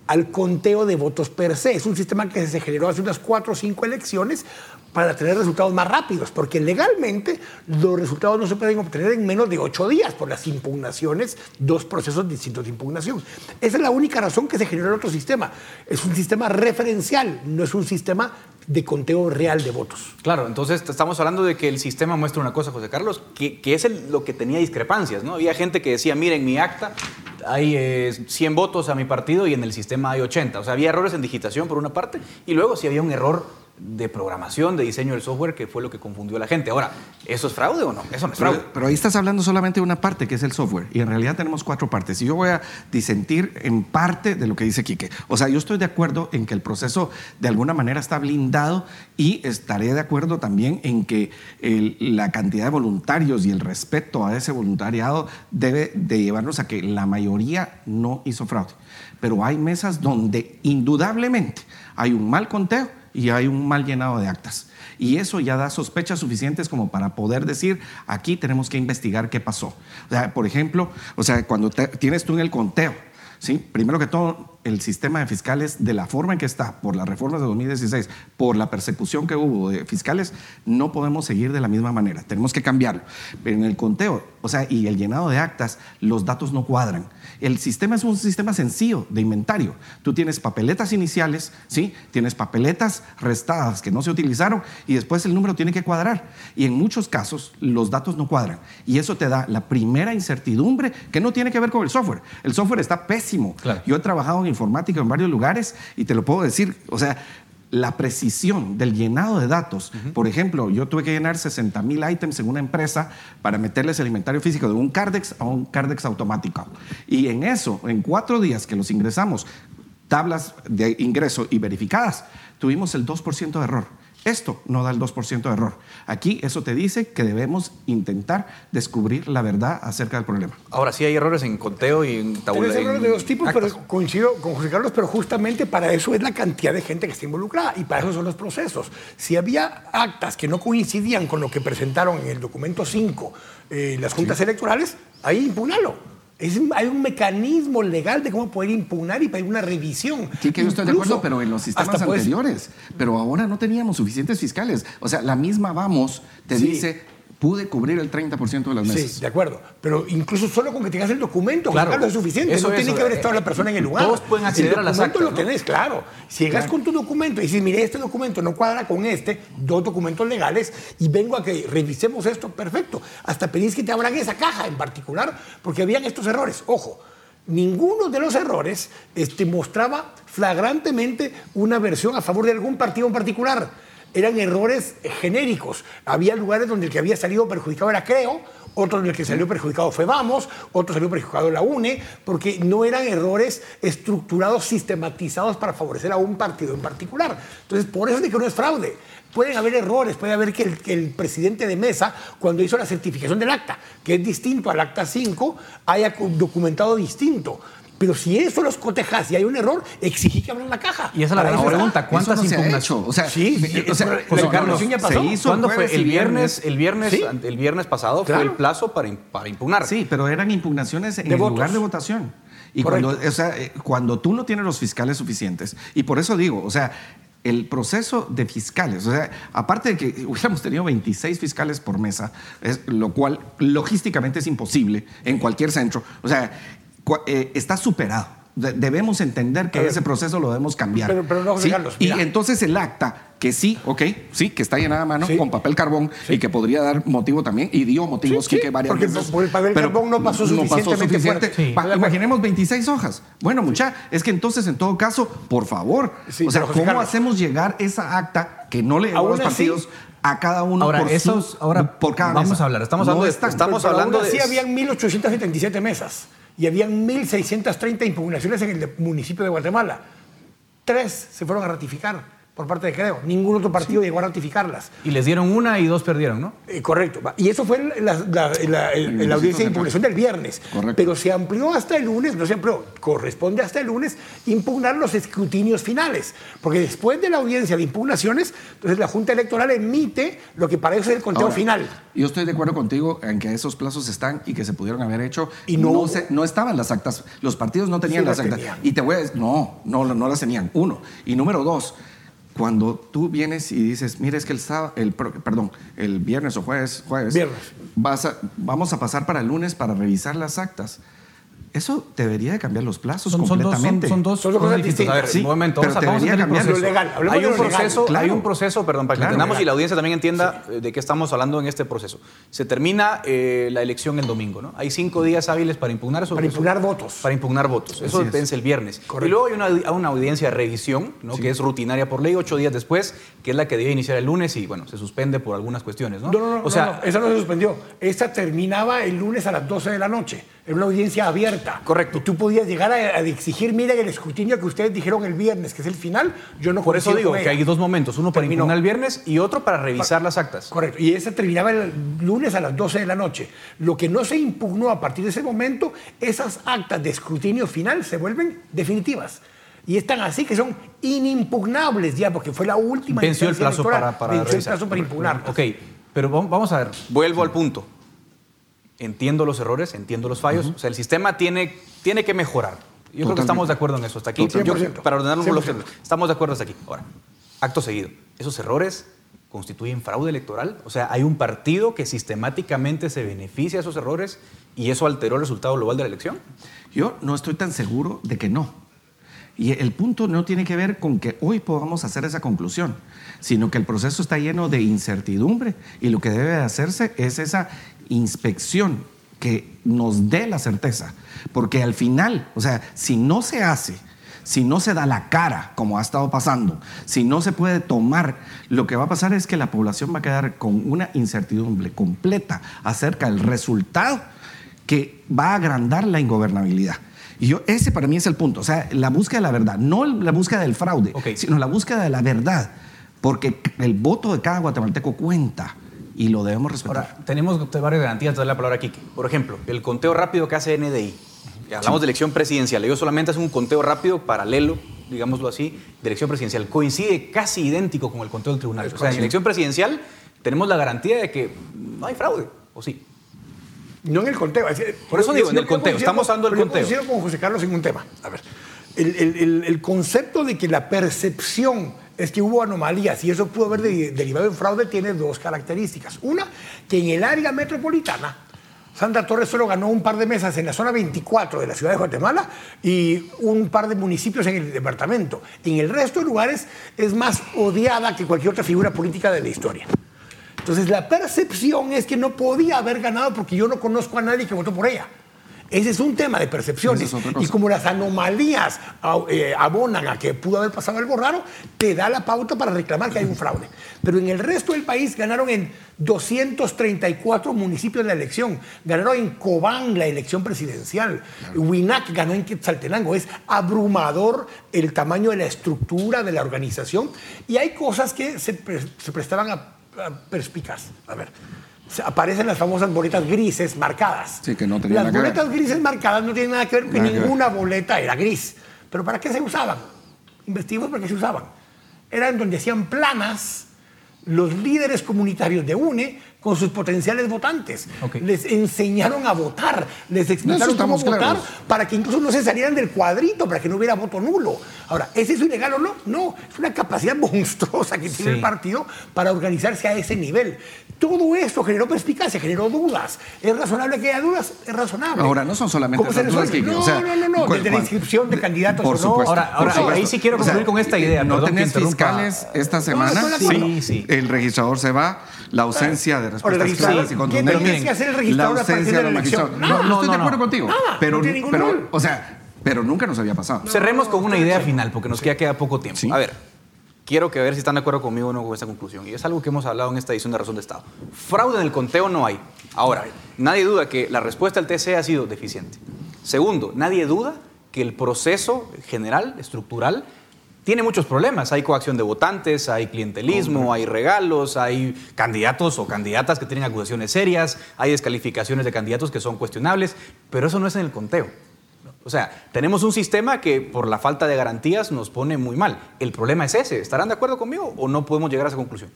[SPEAKER 8] al conteo de votos per se. Es un sistema que se generó hace unas cuatro o cinco elecciones para tener resultados más rápidos, porque legalmente los resultados no se pueden obtener en menos de ocho días por las impugnaciones, dos procesos distintos de impugnación. Esa es la única razón que se generó el otro sistema. Es un sistema referencial, no es un sistema de conteo real de votos.
[SPEAKER 6] Claro, entonces estamos hablando de que el sistema muestra una cosa, José Carlos, que, es lo que tenía discrepancias, ¿no? Había gente que decía, mira, en mi acta hay 100 eh, votos a mi partido y en el sistema hay 80. O sea, había errores en digitación por una parte y luego si había un error de programación, de diseño del software, que fue lo que confundió a la gente. Ahora, ¿eso es fraude o no? Eso no es fraude.
[SPEAKER 7] Pero, ahí estás hablando solamente de una parte, que es el software, y en realidad tenemos cuatro partes. Y yo voy a disentir en parte de lo que dice Quique. O sea, yo estoy de acuerdo en que el proceso de alguna manera está blindado y estaré de acuerdo también en que la cantidad de voluntarios y el respeto a ese voluntariado debe de llevarnos a que la mayoría no hizo fraude. Pero hay mesas donde indudablemente hay un mal conteo y hay un mal llenado de actas. Y eso ya da sospechas suficientes como para poder decir, aquí tenemos que investigar qué pasó. Por ejemplo, o sea, cuando tienes tú en el conteo, ¿sí? primero que todo, el sistema de fiscales, de la forma en que está, por las reformas de 2016, por la persecución que hubo de fiscales, no podemos seguir de la misma manera. Tenemos que cambiarlo. Pero en el conteo, o sea, y el llenado de actas, los datos no cuadran. El sistema es un sistema sencillo de inventario. Tú tienes papeletas iniciales, ¿sí? Tienes papeletas restadas que no se utilizaron y después el número tiene que cuadrar. Y en muchos casos los datos no cuadran. Y eso te da la primera incertidumbre que no tiene que ver con el software. El software está pésimo. Yo he trabajado en informática en varios lugares y te lo puedo decir. O sea, la precisión del llenado de datos. Por ejemplo, yo tuve que llenar 60 mil ítems en una empresa para meterles el inventario físico de un Cardex a un Cardex automático. Y en eso, en cuatro días que los ingresamos, tablas de ingreso y verificadas, tuvimos el 2% de error. Esto no da el 2% de error. Aquí eso te dice que debemos intentar descubrir la verdad acerca del problema.
[SPEAKER 6] Ahora sí hay errores en conteo y en
[SPEAKER 8] tabulación. Hay errores de dos tipos, pero coincido con José Carlos, pero justamente para eso es la cantidad de gente que está involucrada y para eso son los procesos. Si había actas que no coincidían con lo que presentaron en el documento 5 eh, las juntas electorales, ahí impugnalo hay un mecanismo legal de cómo poder impugnar y pedir una revisión.
[SPEAKER 7] Sí, que yo estoy de acuerdo, pero en los sistemas anteriores. Pero ahora no teníamos suficientes fiscales. O sea, la misma Vamos te dice pude cubrir el 30% de las mesas.
[SPEAKER 8] Sí, de acuerdo. Pero incluso solo con que tengas el documento,
[SPEAKER 6] Claro.
[SPEAKER 8] Es suficiente.
[SPEAKER 6] Eso
[SPEAKER 8] no tiene que haber
[SPEAKER 6] eh,
[SPEAKER 8] estado la persona en el lugar.
[SPEAKER 6] todos pueden acceder
[SPEAKER 8] el
[SPEAKER 6] a las actas,
[SPEAKER 8] lo
[SPEAKER 6] ¿no?
[SPEAKER 8] tenés, claro. Si llegas con tu documento y dices, mire, este documento no cuadra con este, dos documentos legales, y vengo a que revisemos esto, perfecto. Hasta pedís que te abran esa caja en particular, porque habían estos errores. Ojo, ninguno de los errores este, mostraba flagrantemente una versión a favor de algún partido en particular. Eran errores genéricos. Había lugares donde el que había salido perjudicado era Creo, otro donde el que salió perjudicado fue Vamos, otro salió perjudicado la UNE, porque no eran errores estructurados, sistematizados para favorecer a un partido en particular. Entonces, por eso es de que no es fraude. Pueden haber errores, puede haber que el, que el presidente de mesa, cuando hizo la certificación del acta, que es distinto al acta 5, haya documentado distinto. Pero si eso los cotejas y hay un error, exigí que abran la caja.
[SPEAKER 6] Y esa es la gran pregunta. ¿Cuántas
[SPEAKER 7] Eso no se ha
[SPEAKER 6] impugnaciones?
[SPEAKER 7] hecho. O sea,
[SPEAKER 8] Sí,
[SPEAKER 7] eh, o sea,
[SPEAKER 6] José Carlos,
[SPEAKER 8] ya pasó.
[SPEAKER 7] se hizo
[SPEAKER 6] ¿Cuándo fue? El viernes, el viernes,
[SPEAKER 8] Sí.
[SPEAKER 6] el viernes pasado
[SPEAKER 8] Claro.
[SPEAKER 6] fue el plazo para, para impugnar.
[SPEAKER 7] Sí, pero eran impugnaciones en
[SPEAKER 8] De
[SPEAKER 7] el
[SPEAKER 8] votos.
[SPEAKER 7] lugar de votación. Y
[SPEAKER 8] Correcto.
[SPEAKER 7] cuando, o sea, eh, cuando tú no tienes los fiscales suficientes, y por eso digo, o sea, el proceso de fiscales, o sea, aparte de que hubiéramos tenido 26 fiscales por mesa, es, lo cual logísticamente es imposible en cualquier centro, o sea, eh, está superado. De- debemos entender que ese proceso lo debemos cambiar.
[SPEAKER 8] Pero- pero no,
[SPEAKER 7] ¿sí?
[SPEAKER 8] Carlos,
[SPEAKER 7] Y entonces el acta, que sí, ok, sí, que está llenada a mano
[SPEAKER 8] Sí.
[SPEAKER 7] con papel carbón
[SPEAKER 8] Sí.
[SPEAKER 7] y que podría dar motivo también, y dio motivos
[SPEAKER 8] Sí, sí,
[SPEAKER 7] que varias
[SPEAKER 8] porque
[SPEAKER 7] veces.
[SPEAKER 8] por el papel carbón no pasó suficientemente
[SPEAKER 7] suficiente.
[SPEAKER 8] Sí.
[SPEAKER 7] Pa- Imaginemos 26 hojas. Bueno, mucha, es que entonces en todo caso, por favor,
[SPEAKER 8] Sí,
[SPEAKER 7] o sea,
[SPEAKER 8] pero
[SPEAKER 7] ¿cómo
[SPEAKER 8] Carlos.
[SPEAKER 7] hacemos llegar esa acta que no le a los partidos a cada uno
[SPEAKER 6] Ahora,
[SPEAKER 7] por su-
[SPEAKER 6] esos- ahora
[SPEAKER 7] por cada
[SPEAKER 6] vamos
[SPEAKER 7] mesa?
[SPEAKER 6] a hablar, estamos
[SPEAKER 7] No
[SPEAKER 6] hablando de-
[SPEAKER 7] está.
[SPEAKER 6] estamos
[SPEAKER 8] Pero
[SPEAKER 6] hablando de-
[SPEAKER 8] habían 1877 mesas y habían 1630 impugnaciones en el municipio de Guatemala. Tres se fueron a ratificar por parte de Creo. Ningún otro partido llegó a ratificarlas.
[SPEAKER 6] Y les dieron una y dos perdieron, ¿no?
[SPEAKER 8] Eh, correcto. Y eso fue la, la- la- el- la audiencia de impugnación del viernes.
[SPEAKER 7] Correcto.
[SPEAKER 8] Pero se amplió hasta el lunes, no se amplió, corresponde hasta el lunes impugnar los escrutinios finales. Porque después de la audiencia de impugnaciones, entonces la Junta Electoral emite lo que para eso es el conteo
[SPEAKER 7] Ahora,
[SPEAKER 8] final.
[SPEAKER 7] Yo estoy de acuerdo contigo en que esos plazos están y que se pudieron haber hecho.
[SPEAKER 8] Y no
[SPEAKER 7] se- no estaban las actas. Los partidos no tenían
[SPEAKER 8] Sí
[SPEAKER 7] las
[SPEAKER 8] las
[SPEAKER 7] actas.
[SPEAKER 8] tenían.
[SPEAKER 7] Y te voy a decir, no, no, no las tenían. Uno. Y número dos, cuando tú vienes y dices, mira, es que el sábado, el, pro- perdón, el viernes o jueves, jueves,
[SPEAKER 8] Viernes.
[SPEAKER 7] vas a- vamos a pasar para el lunes para revisar las actas. Eso debería de cambiar los plazos
[SPEAKER 6] Son, son dos, son,
[SPEAKER 7] completamente.
[SPEAKER 6] son dos
[SPEAKER 8] Son dos
[SPEAKER 6] cosas distintas. A ver,
[SPEAKER 8] distintas.
[SPEAKER 6] un momento,
[SPEAKER 7] pero
[SPEAKER 6] vamos a, vamos a
[SPEAKER 8] legal.
[SPEAKER 6] Hay un
[SPEAKER 8] legal.
[SPEAKER 6] proceso,
[SPEAKER 7] Claro.
[SPEAKER 6] hay un proceso, perdón, para que
[SPEAKER 7] Claro.
[SPEAKER 6] entendamos y la audiencia también entienda de qué estamos hablando en este proceso. Se termina eh, la elección el domingo, ¿no? Hay cinco días hábiles para impugnar eso.
[SPEAKER 8] Para
[SPEAKER 6] eso-
[SPEAKER 8] impugnar votos.
[SPEAKER 6] Para impugnar votos. Eso
[SPEAKER 7] es.
[SPEAKER 6] el viernes.
[SPEAKER 8] Correcto.
[SPEAKER 6] Y luego hay una, una audiencia de revisión, ¿no? Que es rutinaria por ley, ocho días después, que es la que debe iniciar el lunes y, bueno, se suspende por algunas cuestiones, ¿no?
[SPEAKER 8] No, no, no,
[SPEAKER 6] o sea,
[SPEAKER 8] no, no, esa no se suspendió. Esa terminaba el lunes a las 12 de la noche. Era una audiencia abierta.
[SPEAKER 6] Correcto.
[SPEAKER 8] Y tú podías llegar a, a exigir, miren el escrutinio que ustedes dijeron el viernes, que es el final. Yo no
[SPEAKER 6] por eso digo que hay dos momentos, uno para
[SPEAKER 8] Terminó.
[SPEAKER 6] impugnar el viernes y otro para revisar las actas.
[SPEAKER 8] Correcto. Y esa terminaba el lunes a las 12 de la noche. Lo que no se impugnó a partir de ese momento, esas actas de escrutinio final se vuelven definitivas. Y están así que son inimpugnables ya, porque fue la última
[SPEAKER 6] Venció el plazo para, para
[SPEAKER 8] Venció
[SPEAKER 6] revisar.
[SPEAKER 8] el plazo para impugnar.
[SPEAKER 6] Ok, pero vam- vamos a ver, vuelvo al punto. Entiendo los errores, entiendo los fallos. O sea, el sistema tiene, tiene que mejorar. Yo creo que estamos de acuerdo en eso. Hasta aquí. Yo-
[SPEAKER 8] 100%.
[SPEAKER 6] para ordenar los
[SPEAKER 8] 100%.
[SPEAKER 6] estamos de acuerdo hasta aquí. Ahora, acto seguido. ¿Esos errores constituyen fraude electoral? O sea, hay un partido que sistemáticamente se beneficia de esos errores y eso alteró el resultado global de la elección.
[SPEAKER 7] Yo no estoy tan seguro de que no. Y el punto no tiene que ver con que hoy podamos hacer esa conclusión, sino que el proceso está lleno de incertidumbre y lo que debe de hacerse es esa inspección que nos dé la certeza. Porque al final, o sea, si no se hace, si no se da la cara, como ha estado pasando, si no se puede tomar, lo que va a pasar es que la población va a quedar con una incertidumbre completa acerca del resultado que va a agrandar la ingobernabilidad. Y yo, ese para mí es el punto, o sea, la búsqueda de la verdad, no la búsqueda del fraude,
[SPEAKER 6] Ok.
[SPEAKER 7] sino la búsqueda de la verdad, porque el voto de cada guatemalteco cuenta y lo debemos respetar.
[SPEAKER 6] Ahora, tenemos varias garantías de la palabra a Kike. Por ejemplo, el conteo rápido que hace NDI. Hablamos de elección presidencial. Ellos solamente hacen un conteo rápido, paralelo, digámoslo así, de elección presidencial. Coincide casi idéntico con el conteo del tribunal. O sea, en elección presidencial tenemos la garantía de que no hay fraude, ¿o sí?
[SPEAKER 8] No en el conteo. es decir,
[SPEAKER 6] Por eso
[SPEAKER 8] yo-
[SPEAKER 6] digo,
[SPEAKER 8] yo-
[SPEAKER 6] en el
[SPEAKER 8] yo
[SPEAKER 6] conteo, estamos
[SPEAKER 8] pero yo
[SPEAKER 6] conteo.
[SPEAKER 8] coincido con José Carlos en un tema. A ver, el, el- el- el concepto de que la percepción es que hubo anomalías y eso pudo haber de- derivado en fraude, tiene dos características. Una, que en el área metropolitana, Sandra Torres solo ganó un par de mesas en la zona 24 de la ciudad de Guatemala y un par de municipios en el departamento. En el resto de lugares es más odiada que cualquier otra figura política de la historia. Entonces la percepción es que no podía haber ganado porque yo no conozco a nadie que votó por ella. Ese es un tema de percepciones.
[SPEAKER 7] Es.
[SPEAKER 8] Y como las anomalías eh, abonan a que pudo haber pasado algo raro, te da la pauta para reclamar que hay un fraude. Pero en el resto del país ganaron en 234 municipios la elección. Ganaron en Cobán la elección presidencial. Huinac ganó en Quetzaltenango. Es abrumador el tamaño de la estructura de la organización. Y hay cosas que se, pre- se prestaban a perspicaz. A ver. Aparecen las famosas boletas grises marcadas.
[SPEAKER 7] Sí, que no tenían
[SPEAKER 8] Las boletas grises marcadas no tienen nada que ver porque
[SPEAKER 7] Nada que ver.
[SPEAKER 8] ninguna boleta era gris. ¿Pero para qué se usaban? Investigamos para qué se usaban. Eran donde hacían planas los líderes comunitarios de UNE con sus potenciales votantes.
[SPEAKER 6] Ok.
[SPEAKER 8] Les enseñaron a votar, les explicaron cómo votar
[SPEAKER 7] claros.
[SPEAKER 8] para que incluso no se salieran del cuadrito, para que no hubiera voto nulo. Ahora, ¿es eso ilegal o no? No, es una capacidad <laughs> monstruosa que tiene
[SPEAKER 6] Sí.
[SPEAKER 8] el partido para organizarse a ese nivel. Todo eso generó perspicacia, generó dudas. ¿Es razonable que haya dudas? Es razonable.
[SPEAKER 7] Ahora, no son solamente
[SPEAKER 8] ¿Cómo se
[SPEAKER 7] esas dudas? Kike,
[SPEAKER 8] No,
[SPEAKER 7] o sea,
[SPEAKER 8] no, no, no. Desde la inscripción de candidatos
[SPEAKER 7] Por
[SPEAKER 8] o no.
[SPEAKER 7] supuesto.
[SPEAKER 6] Ahora- ahora,
[SPEAKER 7] por supuesto.
[SPEAKER 6] ahí sí quiero concluir con esta idea,
[SPEAKER 7] No
[SPEAKER 6] perdón que
[SPEAKER 7] tenés fiscales esta semana.
[SPEAKER 6] Sí, sí.
[SPEAKER 7] El registrador se va, la ausencia de respuestas claras y
[SPEAKER 8] ¿qué
[SPEAKER 7] contundentes.
[SPEAKER 8] tienes que hacer el registrador
[SPEAKER 7] la
[SPEAKER 8] a partir
[SPEAKER 7] ausencia
[SPEAKER 8] de la elección?
[SPEAKER 7] No,
[SPEAKER 6] No,
[SPEAKER 7] estoy
[SPEAKER 6] no,
[SPEAKER 7] de acuerdo
[SPEAKER 6] no.
[SPEAKER 7] contigo.
[SPEAKER 8] Nada,
[SPEAKER 7] pero,
[SPEAKER 8] no tiene ningún
[SPEAKER 7] pero,
[SPEAKER 8] rol.
[SPEAKER 7] o sea, pero nunca nos había pasado.
[SPEAKER 6] Cerremos con una idea final, porque nos queda, queda poco tiempo.
[SPEAKER 7] Sí.
[SPEAKER 6] A ver, quiero que ver si están de acuerdo conmigo o no con esta conclusión. Y es algo que hemos hablado en esta edición de Razón de Estado. Fraude en el conteo no hay. Ahora, nadie duda que la respuesta del TCE ha sido deficiente. Segundo, nadie duda que el proceso general, estructural, tiene muchos problemas. Hay coacción de votantes, hay clientelismo, hay regalos, hay candidatos o candidatas que tienen acusaciones serias, hay descalificaciones de candidatos que son cuestionables, pero eso no es en el conteo. O sea, tenemos un sistema que por la falta de garantías nos pone muy mal. El problema es ese. ¿Estarán de acuerdo conmigo o no podemos llegar a esa conclusión?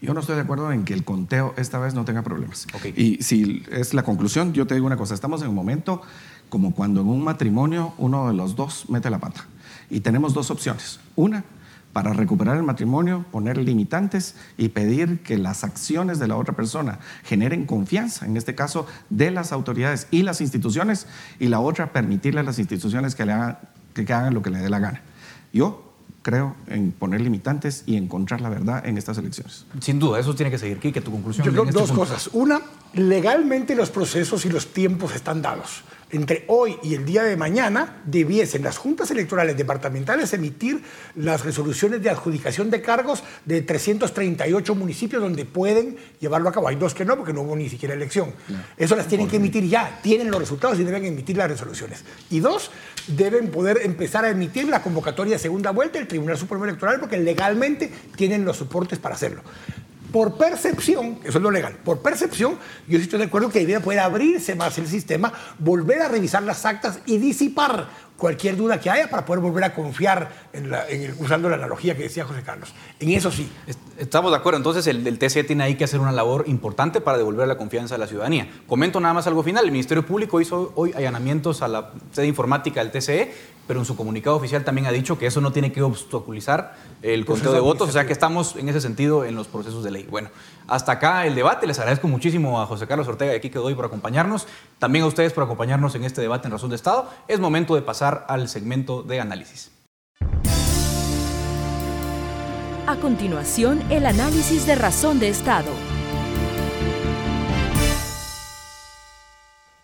[SPEAKER 7] Yo no estoy de acuerdo en que el conteo esta vez no tenga problemas.
[SPEAKER 6] Ok.
[SPEAKER 7] Y si es la conclusión, yo te digo una cosa, estamos en un momento como cuando en un matrimonio uno de los dos mete la pata. Y tenemos dos opciones. Una, para recuperar el matrimonio, poner limitantes y pedir que las acciones de la otra persona generen confianza, en este caso de las autoridades y las instituciones, y la otra, permitirle a las instituciones que, le hagan, que, que hagan lo que le dé la gana. Yo creo en poner limitantes y encontrar la verdad en estas elecciones.
[SPEAKER 6] Sin duda, eso tiene que seguir. Quique, tu conclusión.
[SPEAKER 8] Yo creo
[SPEAKER 6] este
[SPEAKER 8] dos
[SPEAKER 6] punto.
[SPEAKER 8] cosas. Una, legalmente los procesos y los tiempos están dados. Entre hoy y el día de mañana debiesen las juntas electorales departamentales emitir las resoluciones de adjudicación de cargos de 338 municipios donde pueden llevarlo a cabo. Hay dos que no, porque no hubo ni siquiera elección. Eso las tienen que emitir ya. Tienen los resultados y deben emitir las resoluciones. Y dos, deben poder empezar a emitir la convocatoria de segunda vuelta del Tribunal Supremo Electoral porque legalmente tienen los soportes para hacerlo. Por percepción, eso es lo legal, por percepción, yo estoy de acuerdo que debería poder abrirse más el sistema, volver a revisar las actas y disipar cualquier duda que haya para poder volver a confiar en la- en el- usando la analogía que decía José Carlos. En eso sí.
[SPEAKER 6] Est- Estamos de acuerdo, entonces el, el TCE tiene ahí que hacer una labor importante para devolver la confianza a la ciudadanía. Comento nada más algo final, el Ministerio Público hizo hoy allanamientos a la sede informática del TCE, pero en su comunicado oficial también ha dicho que eso no tiene que obstaculizar el conteo de votos, o sea que estamos en ese sentido en los procesos de ley. Bueno, hasta acá el debate, les agradezco muchísimo a José Carlos Ortega y a Kike Doy por acompañarnos, también a ustedes por acompañarnos en este debate en Razón de Estado. Es momento de pasar al segmento de análisis.
[SPEAKER 3] A continuación, el análisis de razón de Estado.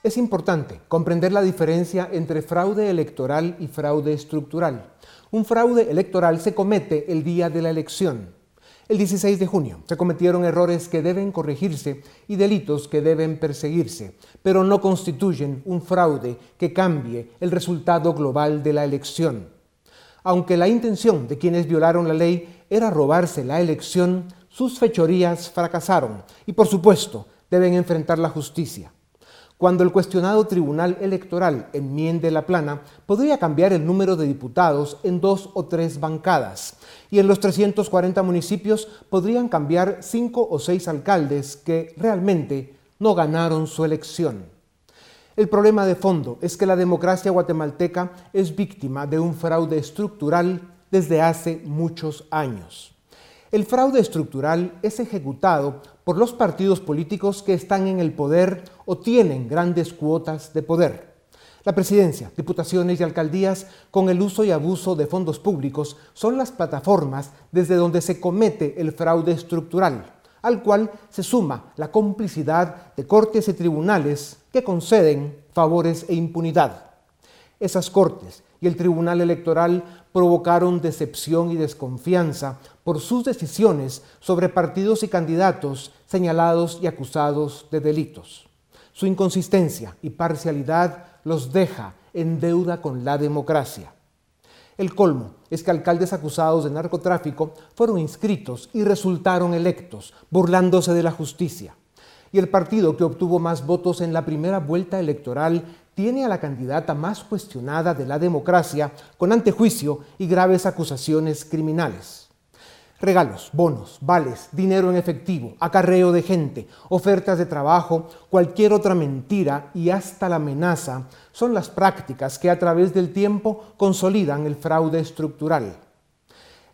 [SPEAKER 2] Es importante comprender la diferencia entre fraude electoral y fraude estructural. Un fraude electoral se comete el día de la elección. El 16 de junio se cometieron errores que deben corregirse y delitos que deben perseguirse, pero no constituyen un fraude que cambie el resultado global de la elección. Aunque la intención de quienes violaron la ley era robarse la elección, sus fechorías fracasaron y por supuesto deben enfrentar la justicia. Cuando el cuestionado Tribunal Electoral enmiende la plana, podría cambiar el número de diputados en dos o tres bancadas. Y en los 340 municipios podrían cambiar cinco o seis alcaldes que realmente no ganaron su elección. El problema de fondo es que la democracia guatemalteca es víctima de un fraude estructural desde hace muchos años. El fraude estructural es ejecutado por los partidos políticos que están en el poder o tienen grandes cuotas de poder. La presidencia, diputaciones y alcaldías, con el uso y abuso de fondos públicos, son las plataformas desde donde se comete el fraude estructural, al cual se suma la complicidad de cortes y tribunales que conceden favores e impunidad. Esas cortes y el Tribunal Electoral provocaron decepción y desconfianza por sus decisiones sobre partidos y candidatos señalados y acusados de delitos. Su inconsistencia y parcialidad los deja en deuda con la democracia. El colmo es que alcaldes acusados de narcotráfico fueron inscritos y resultaron electos, burlándose de la justicia. Y el partido que obtuvo más votos en la primera vuelta electoral tiene a la candidata más cuestionada de la democracia con antejuicio y graves acusaciones criminales. Regalos, bonos, vales, dinero en efectivo, acarreo de gente, ofertas de trabajo, cualquier otra mentira y hasta la amenaza son las prácticas que a través del tiempo consolidan el fraude estructural.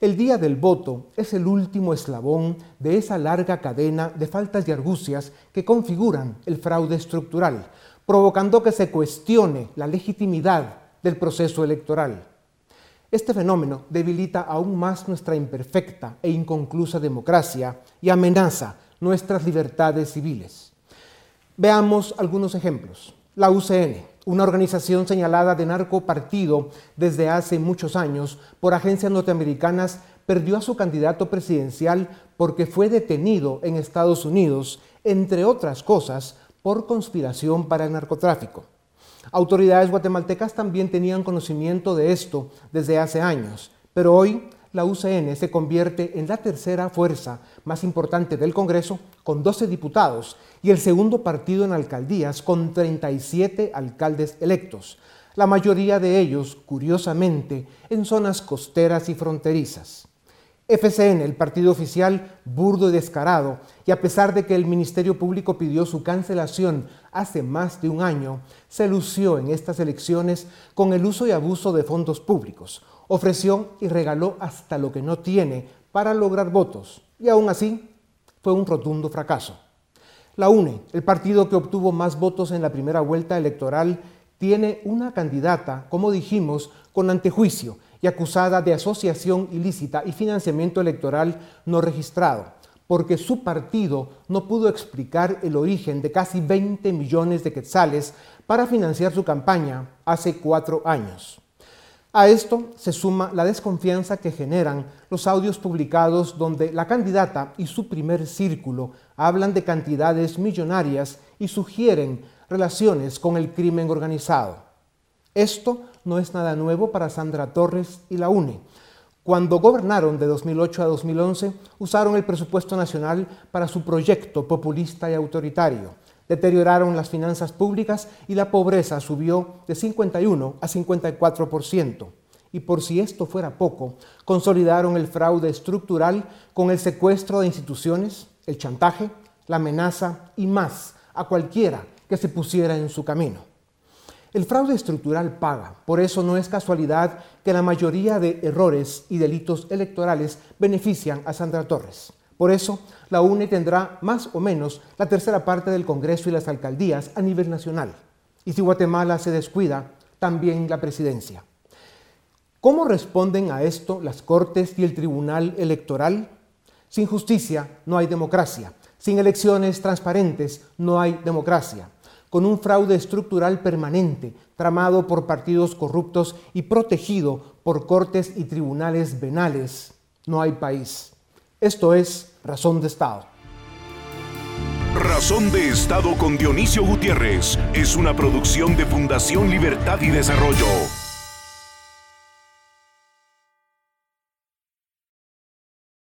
[SPEAKER 2] El día del voto es el último eslabón de esa larga cadena de faltas y argucias que configuran el fraude estructural, provocando que se cuestione la legitimidad del proceso electoral. Este fenómeno debilita aún más nuestra imperfecta e inconclusa democracia y amenaza nuestras libertades civiles. Veamos algunos ejemplos. La UCN, una organización señalada de narcopartido desde hace muchos años por agencias norteamericanas, perdió a su candidato presidencial porque fue detenido en Estados Unidos, entre otras cosas, por conspiración para el narcotráfico. Autoridades guatemaltecas también tenían conocimiento de esto desde hace años, pero hoy la UCN se convierte en la tercera fuerza más importante del Congreso con 12 diputados y el segundo partido en alcaldías con 37 alcaldes electos, la mayoría de ellos, curiosamente, en zonas costeras y fronterizas. FCN, el partido oficial, burdo y descarado, y a pesar de que el Ministerio Público pidió su cancelación hace más de un año, se lució en estas elecciones con el uso y abuso de fondos públicos. Ofreció y regaló hasta lo que no tiene para lograr votos, y aún así fue un rotundo fracaso. La UNE, el partido que obtuvo más votos en la primera vuelta electoral, tiene una candidata, como dijimos, con antejuicio y acusada de asociación ilícita y financiamiento electoral no registrado, porque su partido no pudo explicar el origen de casi 20 millones de quetzales para financiar su campaña hace cuatro años. A esto se suma la desconfianza que generan los audios publicados donde la candidata y su primer círculo hablan de cantidades millonarias y sugieren relaciones con el crimen organizado. Esto no es nada nuevo para Sandra Torres y la UNE. Cuando gobernaron de 2008 a 2011, usaron el presupuesto nacional para su proyecto populista y autoritario. Deterioraron las finanzas públicas y la pobreza subió de 51 a 54%. Y por si esto fuera poco, consolidaron el fraude estructural con el secuestro de instituciones, el chantaje, la amenaza y más a cualquiera que se pusiera en su camino. El fraude estructural paga, por eso no es casualidad que la mayoría de errores y delitos electorales benefician a Sandra Torres. Por eso, la UNE tendrá más o menos la tercera parte del Congreso y las alcaldías a nivel nacional. Y si Guatemala se descuida, también la presidencia. ¿Cómo responden a esto las Cortes y el Tribunal Electoral? Sin justicia no hay democracia. Sin elecciones transparentes no hay democracia con un fraude estructural permanente, tramado por partidos corruptos y protegido por cortes y tribunales venales. No hay país. Esto es Razón de Estado.
[SPEAKER 1] Razón de Estado con Dionisio Gutiérrez es una producción de Fundación Libertad y Desarrollo.